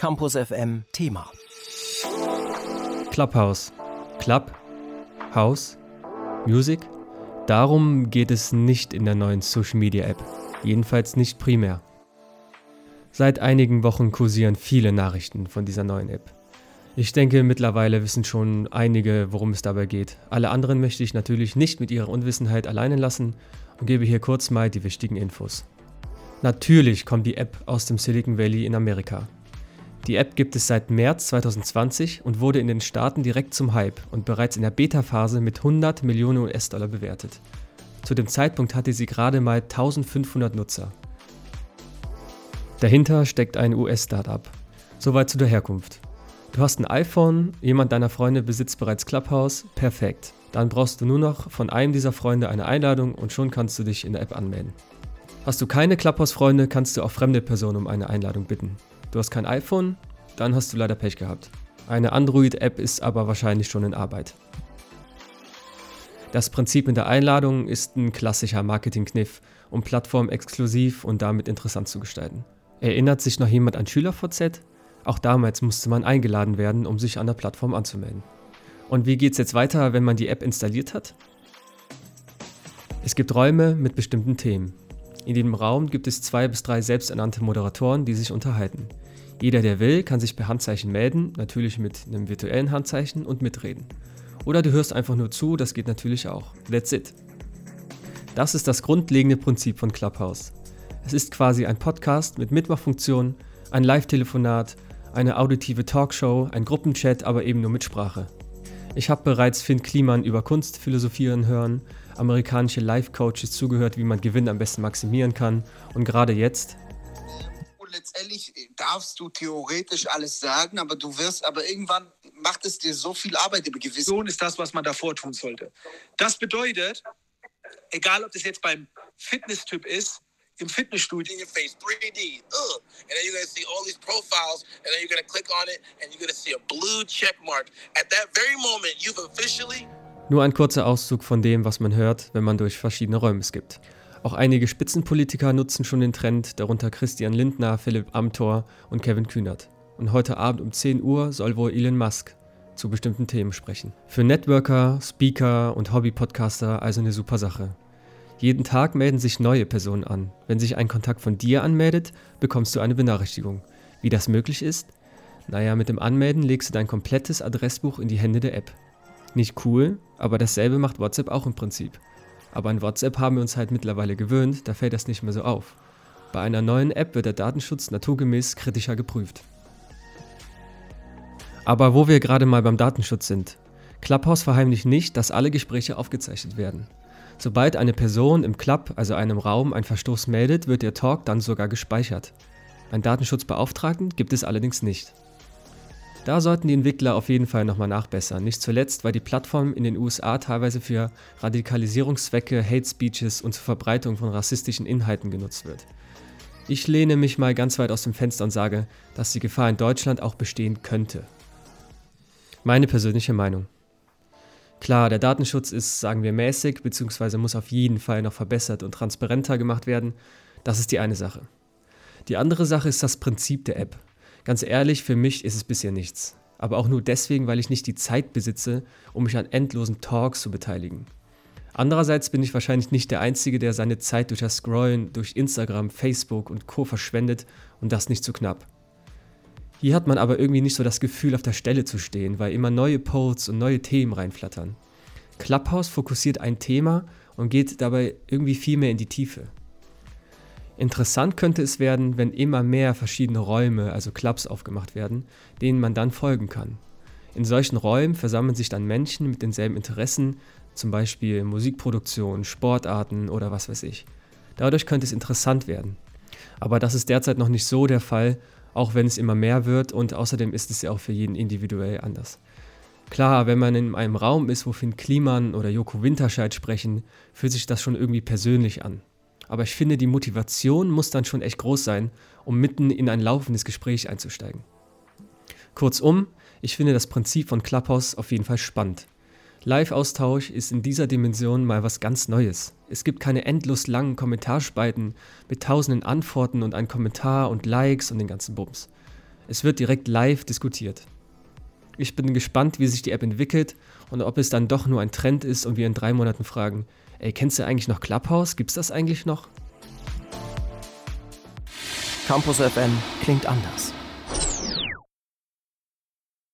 Campus FM Thema. Clubhouse. Club, House, Music. Darum geht es nicht in der neuen Social Media App. Jedenfalls nicht primär. Seit einigen Wochen kursieren viele Nachrichten von dieser neuen App. Ich denke, mittlerweile wissen schon einige, worum es dabei geht. Alle anderen möchte ich natürlich nicht mit ihrer Unwissenheit alleine lassen und gebe hier kurz mal die wichtigen Infos. Natürlich kommt die App aus dem Silicon Valley in Amerika. Die App gibt es seit März 2020 und wurde in den Staaten direkt zum Hype und bereits in der Beta-Phase mit 100 Millionen US-Dollar bewertet. Zu dem Zeitpunkt hatte sie gerade mal 1500 Nutzer. Dahinter steckt ein US-Startup. Soweit zu der Herkunft. Du hast ein iPhone, jemand deiner Freunde besitzt bereits Clubhouse, perfekt. Dann brauchst du nur noch von einem dieser Freunde eine Einladung und schon kannst du dich in der App anmelden. Hast du keine Clubhouse-Freunde, kannst du auch fremde Personen um eine Einladung bitten. Du hast kein iPhone, dann hast du leider Pech gehabt. Eine Android-App ist aber wahrscheinlich schon in Arbeit. Das Prinzip mit der Einladung ist ein klassischer Marketingkniff, um Plattform exklusiv und damit interessant zu gestalten. Erinnert sich noch jemand an SchülerVZ? Auch damals musste man eingeladen werden, um sich an der Plattform anzumelden. Und wie geht es jetzt weiter, wenn man die App installiert hat? Es gibt Räume mit bestimmten Themen. In jedem Raum gibt es zwei bis drei selbsternannte Moderatoren, die sich unterhalten. Jeder, der will, kann sich per Handzeichen melden, natürlich mit einem virtuellen Handzeichen und mitreden. Oder du hörst einfach nur zu, das geht natürlich auch. That's it. Das ist das grundlegende Prinzip von Clubhouse. Es ist quasi ein Podcast mit Mitmachfunktion, ein Live-Telefonat, eine auditive Talkshow, ein Gruppenchat, aber eben nur mit Sprache. Ich habe bereits Finn Kliman über Kunst philosophieren hören, amerikanische Life-Coaches zugehört, wie man Gewinn am besten maximieren kann. Und gerade jetzt. Und letztendlich darfst du theoretisch alles sagen, aber du wirst, aber irgendwann macht es dir so viel Arbeit über Gewissen. ist das, was man davor tun sollte. Das bedeutet, egal ob das jetzt beim Fitness-Typ ist, im Fitnessstudio. In your face, 3D. Ugh. And then you're gonna see all these profiles, and then you're gonna click on it, and you're gonna see a blue check mark. At that very moment, you've officially nur ein kurzer Auszug von dem, was man hört, wenn man durch verschiedene Räume skippt. Auch einige Spitzenpolitiker nutzen schon den Trend, darunter Christian Lindner, Philipp Amthor und Kevin Kühnert. Und heute Abend um 10 Uhr soll wohl Elon Musk zu bestimmten Themen sprechen. Für Networker, Speaker und Hobby-Podcaster also eine super Sache. Jeden Tag melden sich neue Personen an. Wenn sich ein Kontakt von dir anmeldet, bekommst du eine Benachrichtigung. Wie das möglich ist? Naja, mit dem Anmelden legst du dein komplettes Adressbuch in die Hände der App. Nicht cool, aber dasselbe macht WhatsApp auch im Prinzip. Aber an WhatsApp haben wir uns halt mittlerweile gewöhnt, da fällt das nicht mehr so auf. Bei einer neuen App wird der Datenschutz naturgemäß kritischer geprüft. Aber wo wir gerade mal beim Datenschutz sind. Clubhouse verheimlicht nicht, dass alle Gespräche aufgezeichnet werden. Sobald eine Person im Club, also einem Raum, einen Verstoß meldet, wird der Talk dann sogar gespeichert. Einen Datenschutzbeauftragten gibt es allerdings nicht. Da sollten die Entwickler auf jeden Fall nochmal nachbessern. Nicht zuletzt, weil die Plattform in den USA teilweise für Radikalisierungszwecke, Hate Speeches und zur Verbreitung von rassistischen Inhalten genutzt wird. Ich lehne mich mal ganz weit aus dem Fenster und sage, dass die Gefahr in Deutschland auch bestehen könnte. Meine persönliche Meinung. Klar, der Datenschutz ist, sagen wir, mäßig, beziehungsweise muss auf jeden Fall noch verbessert und transparenter gemacht werden. Das ist die eine Sache. Die andere Sache ist das Prinzip der App. Ganz ehrlich, für mich ist es bisher nichts. Aber auch nur deswegen, weil ich nicht die Zeit besitze, um mich an endlosen Talks zu beteiligen. Andererseits bin ich wahrscheinlich nicht der Einzige, der seine Zeit durch das Scrollen durch Instagram, Facebook und Co. verschwendet und das nicht zu knapp. Hier hat man aber irgendwie nicht so das Gefühl, auf der Stelle zu stehen, weil immer neue Posts und neue Themen reinflattern. Clubhouse fokussiert ein Thema und geht dabei irgendwie viel mehr in die Tiefe. Interessant könnte es werden, wenn immer mehr verschiedene Räume, also Clubs, aufgemacht werden, denen man dann folgen kann. In solchen Räumen versammeln sich dann Menschen mit denselben Interessen, zum Beispiel Musikproduktion, Sportarten oder was weiß ich. Dadurch könnte es interessant werden. Aber das ist derzeit noch nicht so der Fall, auch wenn es immer mehr wird und außerdem ist es ja auch für jeden individuell anders. Klar, wenn man in einem Raum ist, wo Finn Kliman oder Joko Winterscheid sprechen, fühlt sich das schon irgendwie persönlich an aber ich finde, die Motivation muss dann schon echt groß sein, um mitten in ein laufendes Gespräch einzusteigen. Kurzum, ich finde das Prinzip von Clubhouse auf jeden Fall spannend. Live-Austausch ist in dieser Dimension mal was ganz Neues. Es gibt keine endlos langen Kommentarspalten mit tausenden Antworten und ein Kommentar und Likes und den ganzen Bums. Es wird direkt live diskutiert. Ich bin gespannt, wie sich die App entwickelt und ob es dann doch nur ein Trend ist und wir in drei Monaten fragen, ey, kennst du eigentlich noch Clubhouse? Gibt's das eigentlich noch? Campus FM klingt anders.